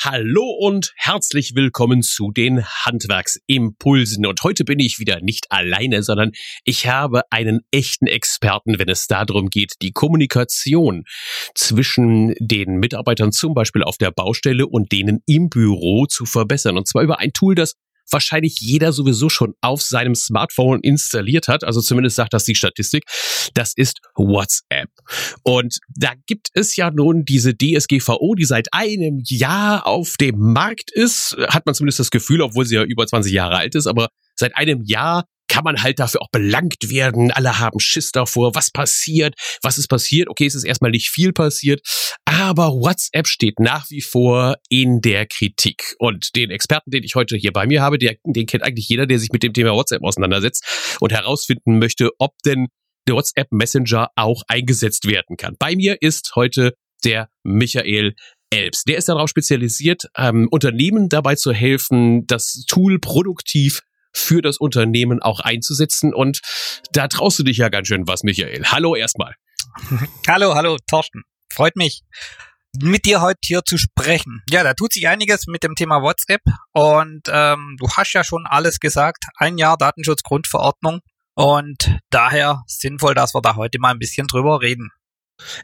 Hallo und herzlich willkommen zu den Handwerksimpulsen. Und heute bin ich wieder nicht alleine, sondern ich habe einen echten Experten, wenn es darum geht, die Kommunikation zwischen den Mitarbeitern zum Beispiel auf der Baustelle und denen im Büro zu verbessern. Und zwar über ein Tool, das wahrscheinlich jeder sowieso schon auf seinem Smartphone installiert hat. Also zumindest sagt das die Statistik. Das ist WhatsApp. Und da gibt es ja nun diese DSGVO, die seit einem Jahr auf dem Markt ist. Hat man zumindest das Gefühl, obwohl sie ja über 20 Jahre alt ist. Aber seit einem Jahr kann man halt dafür auch belangt werden. Alle haben Schiss davor. Was passiert? Was ist passiert? Okay, es ist erstmal nicht viel passiert, aber WhatsApp steht nach wie vor in der Kritik. Und den Experten, den ich heute hier bei mir habe, der, den kennt eigentlich jeder, der sich mit dem Thema WhatsApp auseinandersetzt und herausfinden möchte, ob denn der WhatsApp Messenger auch eingesetzt werden kann. Bei mir ist heute der Michael Elbs. Der ist darauf spezialisiert, ähm, Unternehmen dabei zu helfen, das Tool produktiv für das Unternehmen auch einzusetzen. Und da traust du dich ja ganz schön was, Michael. Hallo erstmal. hallo, hallo, Thorsten. Freut mich, mit dir heute hier zu sprechen. Ja, da tut sich einiges mit dem Thema WhatsApp und ähm, du hast ja schon alles gesagt. Ein Jahr Datenschutzgrundverordnung und daher sinnvoll, dass wir da heute mal ein bisschen drüber reden.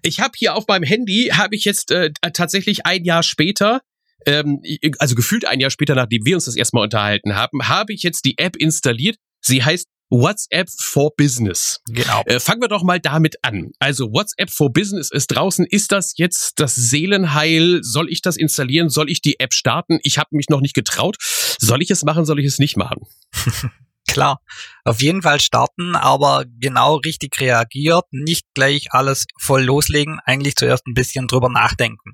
Ich habe hier auf meinem Handy, habe ich jetzt äh, tatsächlich ein Jahr später ähm, also gefühlt ein Jahr später, nachdem wir uns das erstmal unterhalten haben, habe ich jetzt die App installiert. Sie heißt WhatsApp for Business. Genau. Äh, fangen wir doch mal damit an. Also WhatsApp for Business ist draußen. Ist das jetzt das Seelenheil? Soll ich das installieren? Soll ich die App starten? Ich habe mich noch nicht getraut. Soll ich es machen? Soll ich es nicht machen? Klar, auf jeden Fall starten, aber genau richtig reagiert, nicht gleich alles voll loslegen, eigentlich zuerst ein bisschen drüber nachdenken.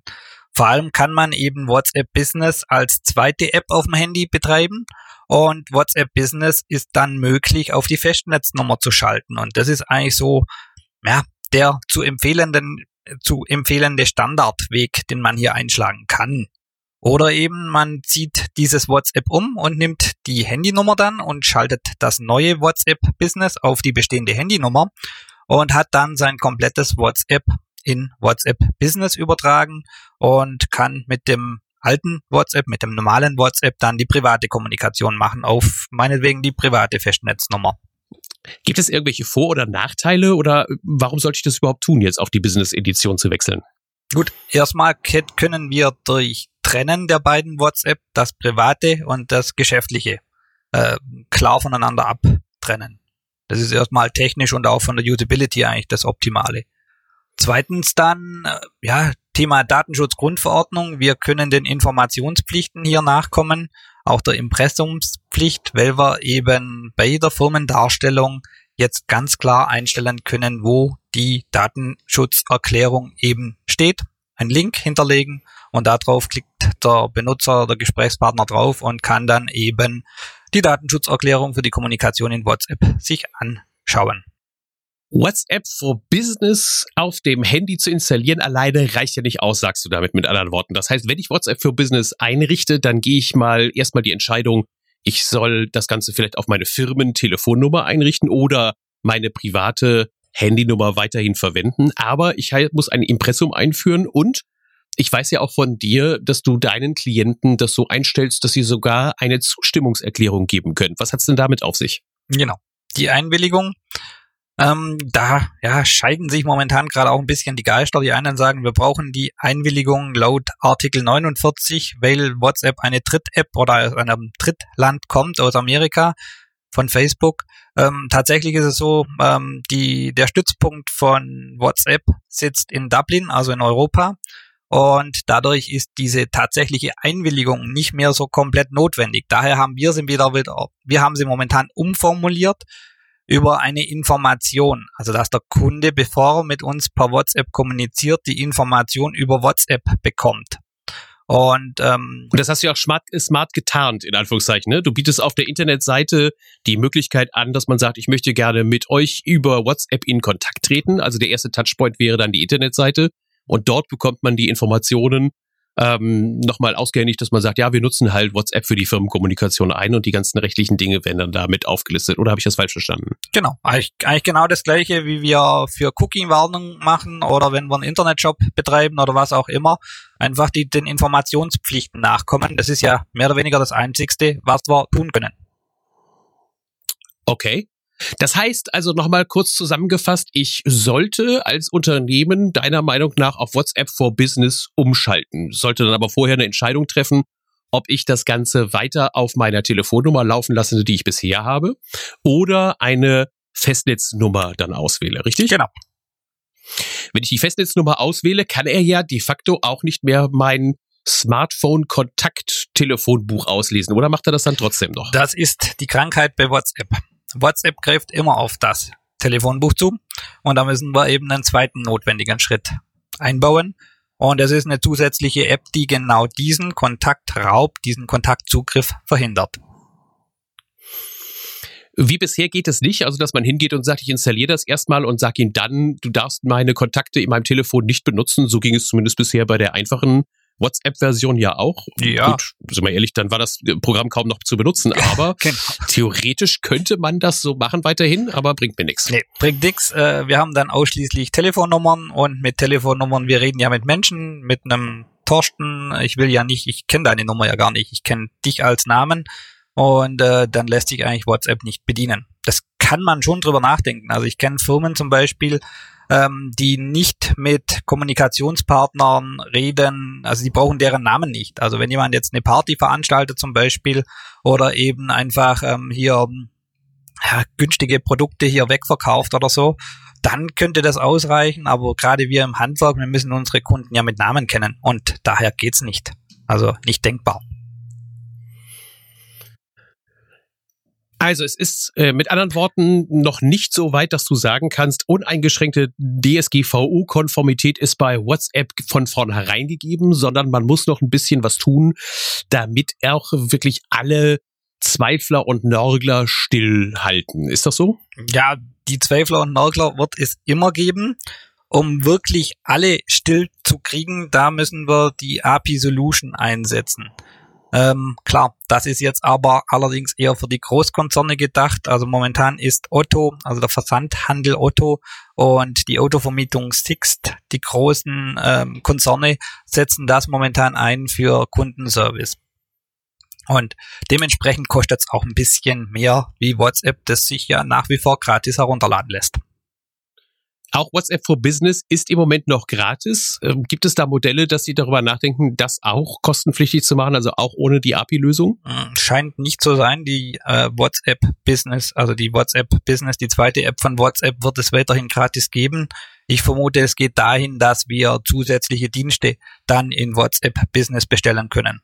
Vor allem kann man eben WhatsApp Business als zweite App auf dem Handy betreiben und WhatsApp Business ist dann möglich, auf die Festnetznummer zu schalten. Und das ist eigentlich so, ja, der zu empfehlenden, zu empfehlende Standardweg, den man hier einschlagen kann. Oder eben man zieht dieses WhatsApp um und nimmt die Handynummer dann und schaltet das neue WhatsApp Business auf die bestehende Handynummer und hat dann sein komplettes WhatsApp in WhatsApp Business übertragen und kann mit dem alten WhatsApp, mit dem normalen WhatsApp dann die private Kommunikation machen auf meinetwegen die private Festnetznummer. Gibt es irgendwelche Vor- oder Nachteile oder warum sollte ich das überhaupt tun, jetzt auf die Business-Edition zu wechseln? Gut, erstmal können wir durch Trennen der beiden WhatsApp das private und das geschäftliche äh, klar voneinander abtrennen. Das ist erstmal technisch und auch von der Usability eigentlich das Optimale. Zweitens dann, äh, ja, Thema Datenschutzgrundverordnung. Wir können den Informationspflichten hier nachkommen, auch der Impressumspflicht, weil wir eben bei der Firmendarstellung jetzt ganz klar einstellen können, wo die Datenschutzerklärung eben steht. Ein Link hinterlegen und darauf klickt der Benutzer, der Gesprächspartner drauf und kann dann eben die Datenschutzerklärung für die Kommunikation in WhatsApp sich anschauen. WhatsApp for Business auf dem Handy zu installieren alleine reicht ja nicht aus, sagst du damit mit anderen Worten. Das heißt, wenn ich WhatsApp for Business einrichte, dann gehe ich mal erstmal die Entscheidung, ich soll das Ganze vielleicht auf meine Firmentelefonnummer einrichten oder meine private Handynummer weiterhin verwenden. Aber ich muss ein Impressum einführen und ich weiß ja auch von dir, dass du deinen Klienten das so einstellst, dass sie sogar eine Zustimmungserklärung geben können. Was hat's denn damit auf sich? Genau. Die Einwilligung ähm, da ja, scheiden sich momentan gerade auch ein bisschen die Geister. Die einen sagen, wir brauchen die Einwilligung laut Artikel 49, weil WhatsApp eine Dritt-App oder aus einem Drittland kommt, aus Amerika, von Facebook. Ähm, tatsächlich ist es so, ähm, die, der Stützpunkt von WhatsApp sitzt in Dublin, also in Europa. Und dadurch ist diese tatsächliche Einwilligung nicht mehr so komplett notwendig. Daher haben wir sie wieder, wieder wir haben sie momentan umformuliert über eine Information. Also dass der Kunde, bevor er mit uns per WhatsApp kommuniziert, die Information über WhatsApp bekommt. Und, ähm, und das hast du ja auch smart, smart getarnt, in Anführungszeichen. Ne? Du bietest auf der Internetseite die Möglichkeit an, dass man sagt, ich möchte gerne mit euch über WhatsApp in Kontakt treten. Also der erste Touchpoint wäre dann die Internetseite. Und dort bekommt man die Informationen, ähm, nochmal ausgehändigt, dass man sagt, ja, wir nutzen halt WhatsApp für die Firmenkommunikation ein und die ganzen rechtlichen Dinge werden dann damit aufgelistet. Oder habe ich das falsch verstanden? Genau, eigentlich, eigentlich genau das gleiche, wie wir für Cookie-Warnung machen oder wenn wir einen Internetshop betreiben oder was auch immer. Einfach die den Informationspflichten nachkommen. Das ist ja mehr oder weniger das Einzigste, was wir tun können. Okay. Das heißt also nochmal kurz zusammengefasst, ich sollte als Unternehmen deiner Meinung nach auf WhatsApp for Business umschalten, sollte dann aber vorher eine Entscheidung treffen, ob ich das Ganze weiter auf meiner Telefonnummer laufen lasse, die ich bisher habe, oder eine Festnetznummer dann auswähle, richtig? Genau. Wenn ich die Festnetznummer auswähle, kann er ja de facto auch nicht mehr mein Smartphone-Kontakt-Telefonbuch auslesen, oder macht er das dann trotzdem noch? Das ist die Krankheit bei WhatsApp. WhatsApp greift immer auf das Telefonbuch zu und da müssen wir eben einen zweiten notwendigen Schritt einbauen. Und das ist eine zusätzliche App, die genau diesen Kontaktraub, diesen Kontaktzugriff verhindert. Wie bisher geht es nicht, also dass man hingeht und sagt, ich installiere das erstmal und sage ihm dann, du darfst meine Kontakte in meinem Telefon nicht benutzen. So ging es zumindest bisher bei der einfachen WhatsApp-Version ja auch. Ja. Gut, sind wir ehrlich, dann war das Programm kaum noch zu benutzen, aber genau. theoretisch könnte man das so machen weiterhin, aber bringt mir nichts. Nee, bringt nichts. Äh, wir haben dann ausschließlich Telefonnummern und mit Telefonnummern, wir reden ja mit Menschen, mit einem Torsten, ich will ja nicht, ich kenne deine Nummer ja gar nicht, ich kenne dich als Namen und äh, dann lässt sich eigentlich WhatsApp nicht bedienen. Das kann man schon drüber nachdenken. Also ich kenne Firmen zum Beispiel, ähm, die nicht mit Kommunikationspartnern reden, also die brauchen deren Namen nicht. Also wenn jemand jetzt eine Party veranstaltet zum Beispiel oder eben einfach ähm, hier ja, günstige Produkte hier wegverkauft oder so, dann könnte das ausreichen, aber gerade wir im Handwerk, wir müssen unsere Kunden ja mit Namen kennen und daher geht's nicht. Also nicht denkbar. Also es ist äh, mit anderen Worten noch nicht so weit, dass du sagen kannst, uneingeschränkte DSGVO-Konformität ist bei WhatsApp von vornherein gegeben, sondern man muss noch ein bisschen was tun, damit auch wirklich alle Zweifler und Nörgler stillhalten. Ist das so? Ja, die Zweifler und Nörgler wird es immer geben. Um wirklich alle still zu kriegen, da müssen wir die API Solution einsetzen. Ähm, klar, das ist jetzt aber allerdings eher für die Großkonzerne gedacht. Also momentan ist Otto, also der Versandhandel Otto und die Autovermietung Sixt, die großen ähm, Konzerne, setzen das momentan ein für Kundenservice. Und dementsprechend kostet es auch ein bisschen mehr wie WhatsApp, das sich ja nach wie vor gratis herunterladen lässt. Auch WhatsApp for Business ist im Moment noch gratis. Ähm, gibt es da Modelle, dass Sie darüber nachdenken, das auch kostenpflichtig zu machen, also auch ohne die API-Lösung? Hm, scheint nicht so sein. Die äh, WhatsApp Business, also die WhatsApp Business, die zweite App von WhatsApp, wird es weiterhin gratis geben. Ich vermute, es geht dahin, dass wir zusätzliche Dienste dann in WhatsApp Business bestellen können.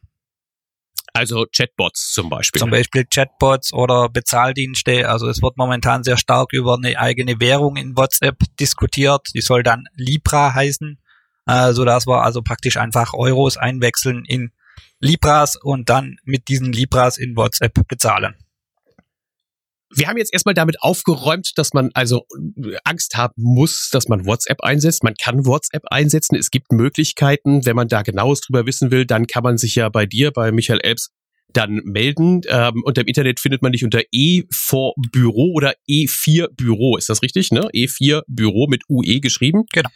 Also Chatbots zum Beispiel. Zum Beispiel Chatbots oder Bezahldienste. Also es wird momentan sehr stark über eine eigene Währung in WhatsApp diskutiert. Die soll dann Libra heißen, äh, so dass wir also praktisch einfach Euros einwechseln in Libras und dann mit diesen Libras in WhatsApp bezahlen wir haben jetzt erstmal damit aufgeräumt, dass man also Angst haben muss, dass man WhatsApp einsetzt. Man kann WhatsApp einsetzen. Es gibt Möglichkeiten. Wenn man da genaues drüber wissen will, dann kann man sich ja bei dir, bei Michael Elbs, dann melden. Ähm, unter dem Internet findet man dich unter E4 Büro oder E4 Büro. Ist das richtig, ne? E4 Büro mit UE geschrieben. Genau.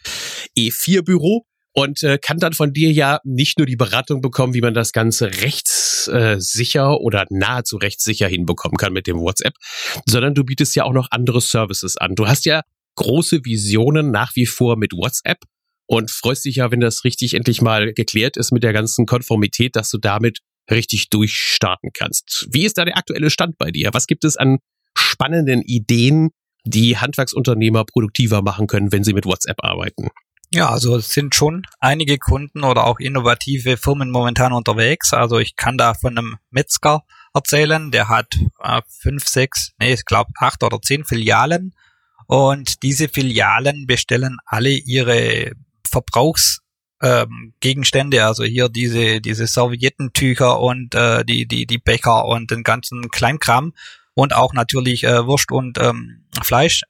E4 Büro und äh, kann dann von dir ja nicht nur die Beratung bekommen, wie man das Ganze rechtssicher äh, oder nahezu rechtssicher hinbekommen kann mit dem WhatsApp, sondern du bietest ja auch noch andere Services an. Du hast ja große Visionen nach wie vor mit WhatsApp und freust dich ja, wenn das richtig endlich mal geklärt ist mit der ganzen Konformität, dass du damit richtig durchstarten kannst. Wie ist da der aktuelle Stand bei dir? Was gibt es an spannenden Ideen, die Handwerksunternehmer produktiver machen können, wenn sie mit WhatsApp arbeiten? Ja, also es sind schon einige Kunden oder auch innovative Firmen momentan unterwegs. Also ich kann da von einem Metzger erzählen, der hat äh, fünf, sechs, nee, ich glaube acht oder zehn Filialen. Und diese Filialen bestellen alle ihre Verbrauchsgegenstände, ähm, also hier diese, diese Serviettentücher und äh, die, die, die Bäcker und den ganzen Kleinkram und auch natürlich äh, Wurst und ähm, Fleisch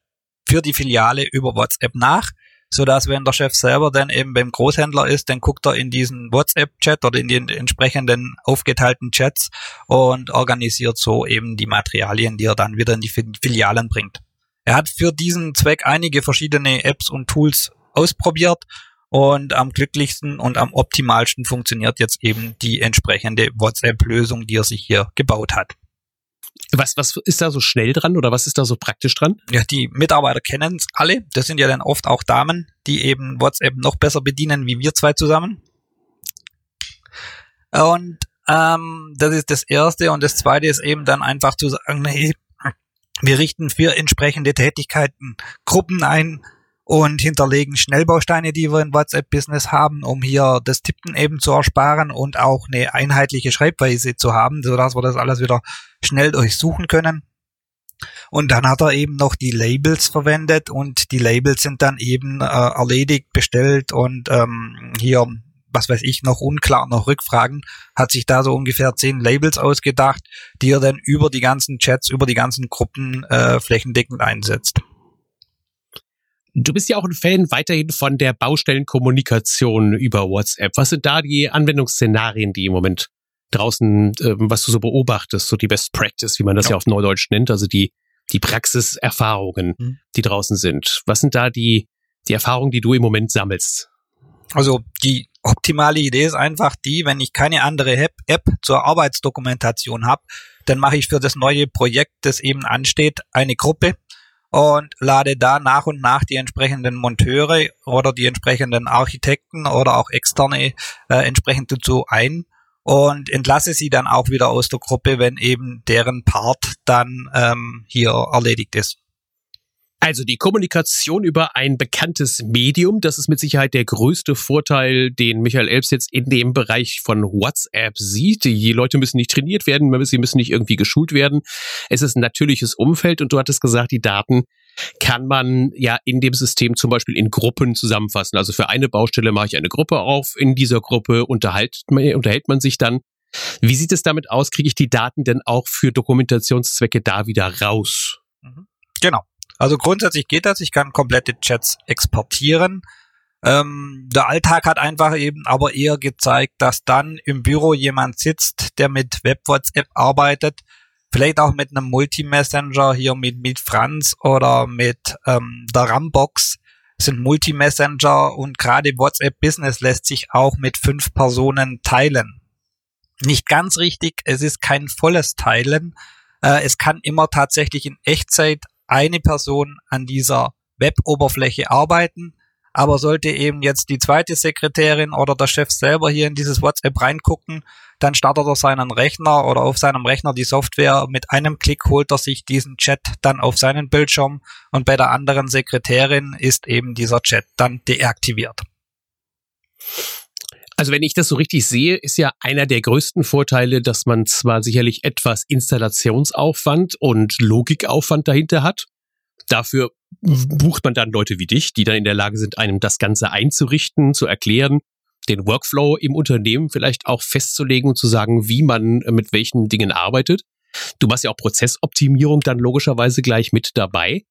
für die Filiale über WhatsApp nach so dass wenn der Chef selber dann eben beim Großhändler ist, dann guckt er in diesen WhatsApp-Chat oder in den entsprechenden aufgeteilten Chats und organisiert so eben die Materialien, die er dann wieder in die Filialen bringt. Er hat für diesen Zweck einige verschiedene Apps und Tools ausprobiert und am glücklichsten und am optimalsten funktioniert jetzt eben die entsprechende WhatsApp-Lösung, die er sich hier gebaut hat. Was, was ist da so schnell dran oder was ist da so praktisch dran? Ja, die Mitarbeiter kennen es alle. Das sind ja dann oft auch Damen, die eben WhatsApp noch besser bedienen wie wir zwei zusammen. Und ähm, das ist das Erste. Und das Zweite ist eben dann einfach zu sagen, hey, wir richten für entsprechende Tätigkeiten Gruppen ein, und hinterlegen Schnellbausteine, die wir in WhatsApp-Business haben, um hier das Tippen eben zu ersparen und auch eine einheitliche Schreibweise zu haben, sodass wir das alles wieder schnell durchsuchen können. Und dann hat er eben noch die Labels verwendet und die Labels sind dann eben äh, erledigt, bestellt und ähm, hier, was weiß ich, noch unklar, noch Rückfragen, hat sich da so ungefähr zehn Labels ausgedacht, die er dann über die ganzen Chats, über die ganzen Gruppen äh, flächendeckend einsetzt. Du bist ja auch ein Fan weiterhin von der Baustellenkommunikation über WhatsApp. Was sind da die Anwendungsszenarien, die im Moment draußen, äh, was du so beobachtest, so die Best Practice, wie man das ja, ja auf Neudeutsch nennt, also die, die Praxiserfahrungen, mhm. die draußen sind. Was sind da die, die Erfahrungen, die du im Moment sammelst? Also die optimale Idee ist einfach die, wenn ich keine andere App, App zur Arbeitsdokumentation habe, dann mache ich für das neue Projekt, das eben ansteht, eine Gruppe und lade da nach und nach die entsprechenden Monteure oder die entsprechenden Architekten oder auch externe äh, entsprechend dazu ein und entlasse sie dann auch wieder aus der Gruppe, wenn eben deren Part dann ähm, hier erledigt ist. Also die Kommunikation über ein bekanntes Medium, das ist mit Sicherheit der größte Vorteil, den Michael Elbs jetzt in dem Bereich von WhatsApp sieht. Die Leute müssen nicht trainiert werden, sie müssen nicht irgendwie geschult werden. Es ist ein natürliches Umfeld und du hattest gesagt, die Daten kann man ja in dem System zum Beispiel in Gruppen zusammenfassen. Also für eine Baustelle mache ich eine Gruppe auf, in dieser Gruppe unterhält man, unterhält man sich dann. Wie sieht es damit aus? Kriege ich die Daten denn auch für Dokumentationszwecke da wieder raus? Mhm. Genau. Also grundsätzlich geht das. Ich kann komplette Chats exportieren. Ähm, der Alltag hat einfach eben aber eher gezeigt, dass dann im Büro jemand sitzt, der mit Web-WhatsApp arbeitet, vielleicht auch mit einem Multi-Messenger hier mit, mit Franz oder mit ähm, der Rambox sind Multi-Messenger und gerade WhatsApp Business lässt sich auch mit fünf Personen teilen. Nicht ganz richtig, es ist kein volles Teilen. Äh, es kann immer tatsächlich in Echtzeit eine Person an dieser Web-Oberfläche arbeiten. Aber sollte eben jetzt die zweite Sekretärin oder der Chef selber hier in dieses WhatsApp reingucken, dann startet er seinen Rechner oder auf seinem Rechner die Software. Mit einem Klick holt er sich diesen Chat dann auf seinen Bildschirm und bei der anderen Sekretärin ist eben dieser Chat dann deaktiviert. Also wenn ich das so richtig sehe, ist ja einer der größten Vorteile, dass man zwar sicherlich etwas Installationsaufwand und Logikaufwand dahinter hat. Dafür bucht man dann Leute wie dich, die dann in der Lage sind, einem das Ganze einzurichten, zu erklären, den Workflow im Unternehmen vielleicht auch festzulegen und zu sagen, wie man mit welchen Dingen arbeitet. Du machst ja auch Prozessoptimierung dann logischerweise gleich mit dabei.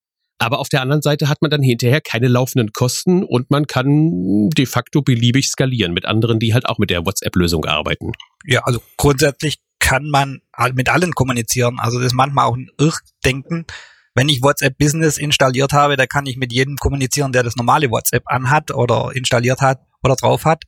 Aber auf der anderen Seite hat man dann hinterher keine laufenden Kosten und man kann de facto beliebig skalieren mit anderen, die halt auch mit der WhatsApp-Lösung arbeiten. Ja, also grundsätzlich kann man mit allen kommunizieren. Also das ist manchmal auch ein Irrdenken. Wenn ich WhatsApp Business installiert habe, da kann ich mit jedem kommunizieren, der das normale WhatsApp anhat oder installiert hat oder drauf hat.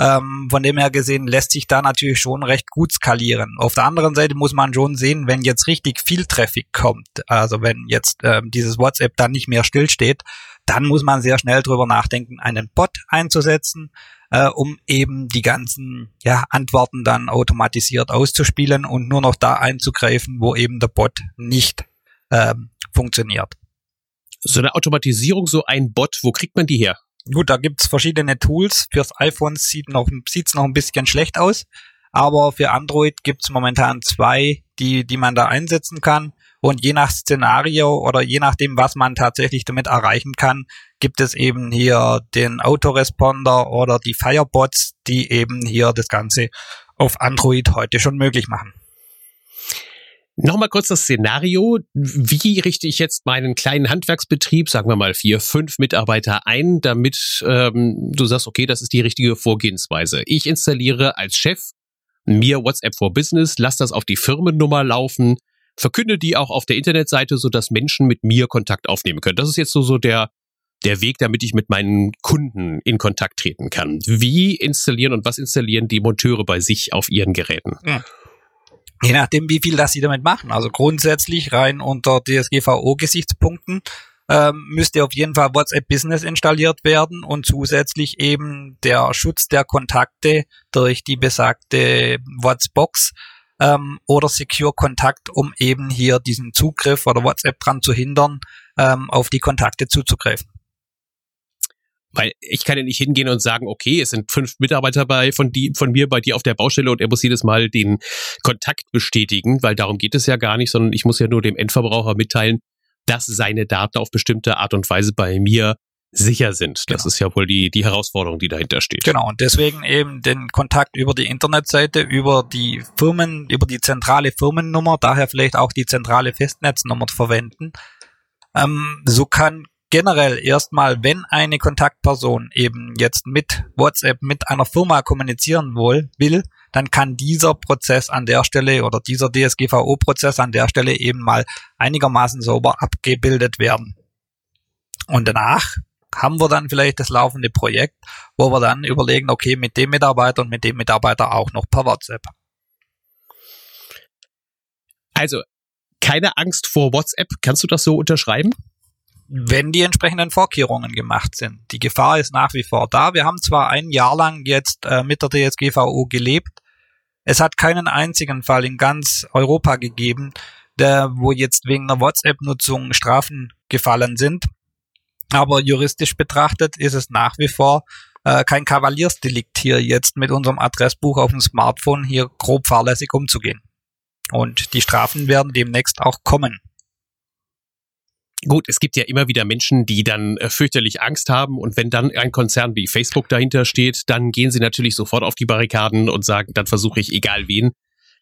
Ähm, von dem her gesehen lässt sich da natürlich schon recht gut skalieren. Auf der anderen Seite muss man schon sehen, wenn jetzt richtig viel Traffic kommt, also wenn jetzt ähm, dieses WhatsApp dann nicht mehr stillsteht, dann muss man sehr schnell drüber nachdenken, einen Bot einzusetzen, äh, um eben die ganzen ja, Antworten dann automatisiert auszuspielen und nur noch da einzugreifen, wo eben der Bot nicht ähm, funktioniert. So eine Automatisierung, so ein Bot, wo kriegt man die her? Gut, da gibt's verschiedene Tools. Fürs iPhone sieht noch, sieht's noch ein bisschen schlecht aus. Aber für Android gibt's momentan zwei, die, die man da einsetzen kann. Und je nach Szenario oder je nachdem, was man tatsächlich damit erreichen kann, gibt es eben hier den Autoresponder oder die Firebots, die eben hier das Ganze auf Android heute schon möglich machen. Nochmal kurz das Szenario. Wie richte ich jetzt meinen kleinen Handwerksbetrieb, sagen wir mal vier, fünf Mitarbeiter ein, damit ähm, du sagst, okay, das ist die richtige Vorgehensweise. Ich installiere als Chef mir WhatsApp for Business, lass das auf die Firmennummer laufen, verkünde die auch auf der Internetseite, sodass Menschen mit mir Kontakt aufnehmen können. Das ist jetzt so, so der, der Weg, damit ich mit meinen Kunden in Kontakt treten kann. Wie installieren und was installieren die Monteure bei sich auf ihren Geräten? Ja. Je nachdem, wie viel das sie damit machen. Also grundsätzlich rein unter DSGVO-Gesichtspunkten ähm, müsste auf jeden Fall WhatsApp Business installiert werden und zusätzlich eben der Schutz der Kontakte durch die besagte WhatsApp-Box ähm, oder Secure Kontakt, um eben hier diesen Zugriff oder WhatsApp dran zu hindern, ähm, auf die Kontakte zuzugreifen. Weil ich kann ja nicht hingehen und sagen, okay, es sind fünf Mitarbeiter bei von, die, von mir bei dir auf der Baustelle und er muss jedes Mal den Kontakt bestätigen, weil darum geht es ja gar nicht, sondern ich muss ja nur dem Endverbraucher mitteilen, dass seine Daten auf bestimmte Art und Weise bei mir sicher sind. Das genau. ist ja wohl die, die Herausforderung, die dahinter steht. Genau, und deswegen eben den Kontakt über die Internetseite, über die Firmen, über die zentrale Firmennummer, daher vielleicht auch die zentrale Festnetznummer verwenden. Ähm, so kann generell erstmal, wenn eine Kontaktperson eben jetzt mit WhatsApp mit einer Firma kommunizieren will, will, dann kann dieser Prozess an der Stelle oder dieser DSGVO-Prozess an der Stelle eben mal einigermaßen sauber abgebildet werden. Und danach haben wir dann vielleicht das laufende Projekt, wo wir dann überlegen, okay, mit dem Mitarbeiter und mit dem Mitarbeiter auch noch per WhatsApp. Also, keine Angst vor WhatsApp. Kannst du das so unterschreiben? Wenn die entsprechenden Vorkehrungen gemacht sind. Die Gefahr ist nach wie vor da. Wir haben zwar ein Jahr lang jetzt äh, mit der DSGVO gelebt. Es hat keinen einzigen Fall in ganz Europa gegeben, der, wo jetzt wegen einer WhatsApp-Nutzung Strafen gefallen sind. Aber juristisch betrachtet ist es nach wie vor äh, kein Kavaliersdelikt hier jetzt mit unserem Adressbuch auf dem Smartphone hier grob fahrlässig umzugehen. Und die Strafen werden demnächst auch kommen. Gut, es gibt ja immer wieder Menschen, die dann äh, fürchterlich Angst haben und wenn dann ein Konzern wie Facebook dahinter steht, dann gehen sie natürlich sofort auf die Barrikaden und sagen, dann versuche ich egal wen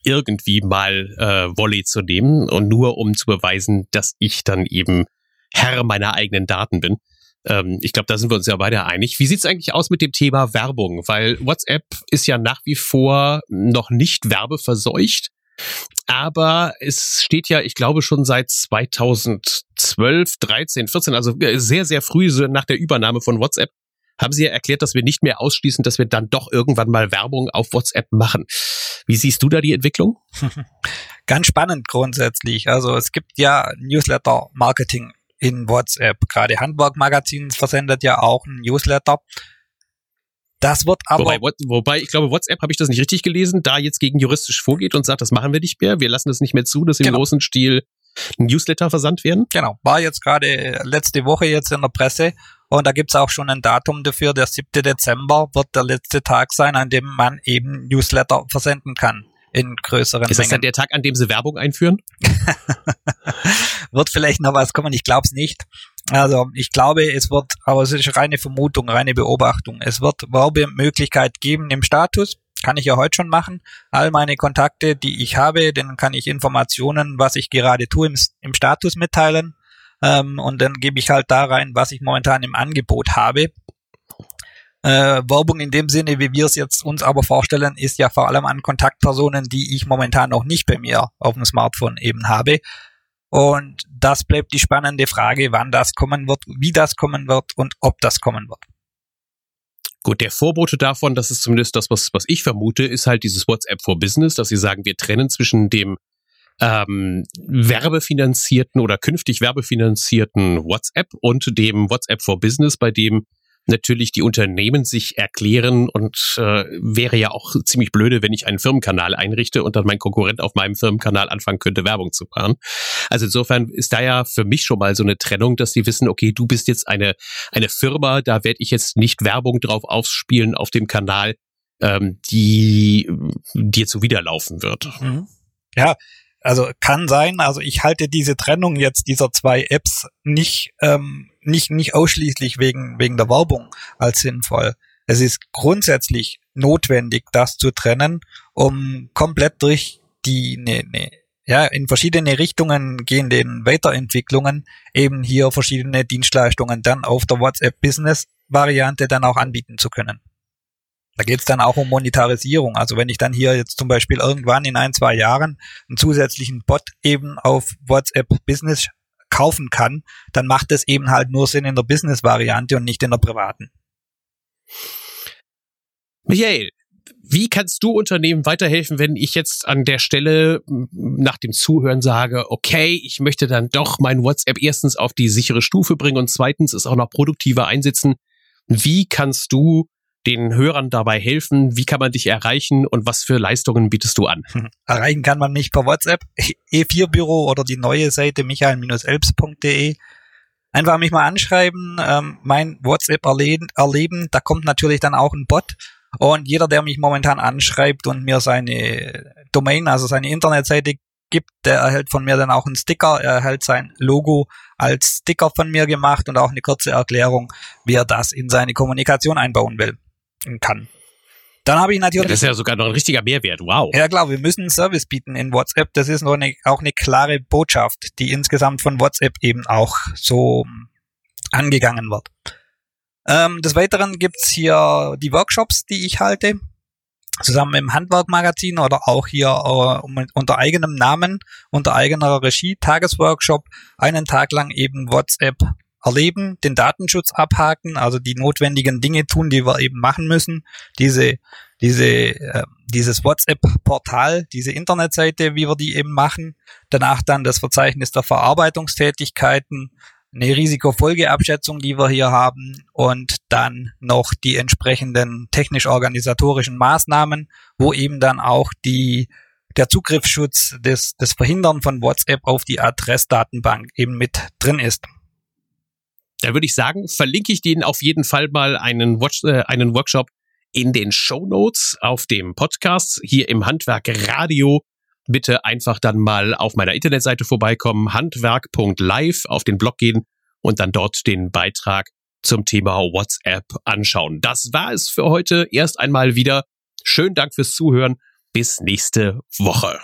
irgendwie mal äh, Volley zu nehmen und nur um zu beweisen, dass ich dann eben Herr meiner eigenen Daten bin. Ähm, ich glaube, da sind wir uns ja beide einig. Wie sieht's eigentlich aus mit dem Thema Werbung? Weil WhatsApp ist ja nach wie vor noch nicht werbeverseucht. Aber es steht ja, ich glaube, schon seit 2012, 13, 14, also äh, sehr, sehr früh so nach der Übernahme von WhatsApp, haben sie ja erklärt, dass wir nicht mehr ausschließen, dass wir dann doch irgendwann mal Werbung auf WhatsApp machen. Wie siehst du da die Entwicklung? Ganz spannend grundsätzlich. Also es gibt ja Newsletter-Marketing in WhatsApp. Gerade Handwerk Magazin versendet ja auch ein Newsletter. Das wird aber. Wobei, wobei ich glaube, WhatsApp habe ich das nicht richtig gelesen, da jetzt gegen juristisch vorgeht und sagt, das machen wir nicht mehr. Wir lassen es nicht mehr zu, dass im genau. großen Stil Newsletter versandt werden. Genau. War jetzt gerade letzte Woche jetzt in der Presse und da gibt's auch schon ein Datum dafür. Der 7. Dezember wird der letzte Tag sein, an dem man eben Newsletter versenden kann in größeren Ist das dann der Tag, an dem sie Werbung einführen? wird vielleicht noch was kommen, ich glaube es nicht. Also ich glaube, es wird, aber es ist reine Vermutung, reine Beobachtung. Es wird Werbemöglichkeit geben im Status. Kann ich ja heute schon machen. All meine Kontakte, die ich habe, denen kann ich Informationen, was ich gerade tue, im, im Status mitteilen. Ähm, und dann gebe ich halt da rein, was ich momentan im Angebot habe. Äh, Werbung in dem Sinne, wie wir es jetzt uns aber vorstellen, ist ja vor allem an Kontaktpersonen, die ich momentan noch nicht bei mir auf dem Smartphone eben habe. Und das bleibt die spannende Frage, wann das kommen wird, wie das kommen wird und ob das kommen wird. Gut, der Vorbote davon, das ist zumindest das, was, was ich vermute, ist halt dieses WhatsApp for Business, dass sie sagen, wir trennen zwischen dem ähm, werbefinanzierten oder künftig werbefinanzierten WhatsApp und dem WhatsApp for Business, bei dem natürlich die Unternehmen sich erklären und äh, wäre ja auch ziemlich blöde, wenn ich einen Firmenkanal einrichte und dann mein Konkurrent auf meinem Firmenkanal anfangen könnte, Werbung zu fahren. Also insofern ist da ja für mich schon mal so eine Trennung, dass die wissen, okay, du bist jetzt eine, eine Firma, da werde ich jetzt nicht Werbung drauf ausspielen auf dem Kanal, ähm, die dir zuwiderlaufen wird. Mhm. Ja, also kann sein, also ich halte diese Trennung jetzt dieser zwei Apps nicht, ähm, nicht, nicht ausschließlich wegen, wegen der Werbung als sinnvoll. Es ist grundsätzlich notwendig, das zu trennen, um komplett durch die, ne, ne, ja, in verschiedene Richtungen gehenden Weiterentwicklungen eben hier verschiedene Dienstleistungen dann auf der WhatsApp Business Variante dann auch anbieten zu können. Da geht es dann auch um Monetarisierung. Also wenn ich dann hier jetzt zum Beispiel irgendwann in ein, zwei Jahren einen zusätzlichen Bot eben auf WhatsApp Business kaufen kann, dann macht es eben halt nur Sinn in der Business-Variante und nicht in der privaten. Michael, wie kannst du Unternehmen weiterhelfen, wenn ich jetzt an der Stelle nach dem Zuhören sage, okay, ich möchte dann doch mein WhatsApp erstens auf die sichere Stufe bringen und zweitens es auch noch produktiver einsetzen? Wie kannst du den Hörern dabei helfen? Wie kann man dich erreichen und was für Leistungen bietest du an? Erreichen kann man mich per WhatsApp, E4-Büro oder die neue Seite michael-elbs.de. Einfach mich mal anschreiben, ähm, mein WhatsApp erleben, erleben. Da kommt natürlich dann auch ein Bot. Und jeder, der mich momentan anschreibt und mir seine Domain, also seine Internetseite gibt, der erhält von mir dann auch einen Sticker, er erhält sein Logo als Sticker von mir gemacht und auch eine kurze Erklärung, wie er das in seine Kommunikation einbauen will kann. Dann habe ich natürlich. Ja, das ist ja sogar noch ein richtiger Mehrwert. Wow. Ja klar, wir müssen einen Service bieten in WhatsApp. Das ist noch eine, auch eine klare Botschaft, die insgesamt von WhatsApp eben auch so angegangen wird. Ähm, des Weiteren gibt's hier die Workshops, die ich halte, zusammen im Handwerkmagazin oder auch hier äh, unter eigenem Namen, unter eigener Regie, Tagesworkshop, einen Tag lang eben WhatsApp erleben, den Datenschutz abhaken, also die notwendigen Dinge tun, die wir eben machen müssen, diese, diese, äh, dieses WhatsApp-Portal, diese Internetseite, wie wir die eben machen, danach dann das Verzeichnis der Verarbeitungstätigkeiten, eine Risikofolgeabschätzung, die wir hier haben und dann noch die entsprechenden technisch-organisatorischen Maßnahmen, wo eben dann auch die der Zugriffsschutz des, des Verhindern von WhatsApp auf die Adressdatenbank eben mit drin ist. Da würde ich sagen, verlinke ich denen auf jeden Fall mal einen, Watch, äh, einen Workshop in den Show Notes auf dem Podcast hier im Handwerk Radio. Bitte einfach dann mal auf meiner Internetseite vorbeikommen, handwerk.live auf den Blog gehen und dann dort den Beitrag zum Thema WhatsApp anschauen. Das war es für heute erst einmal wieder. Schönen Dank fürs Zuhören. Bis nächste Woche.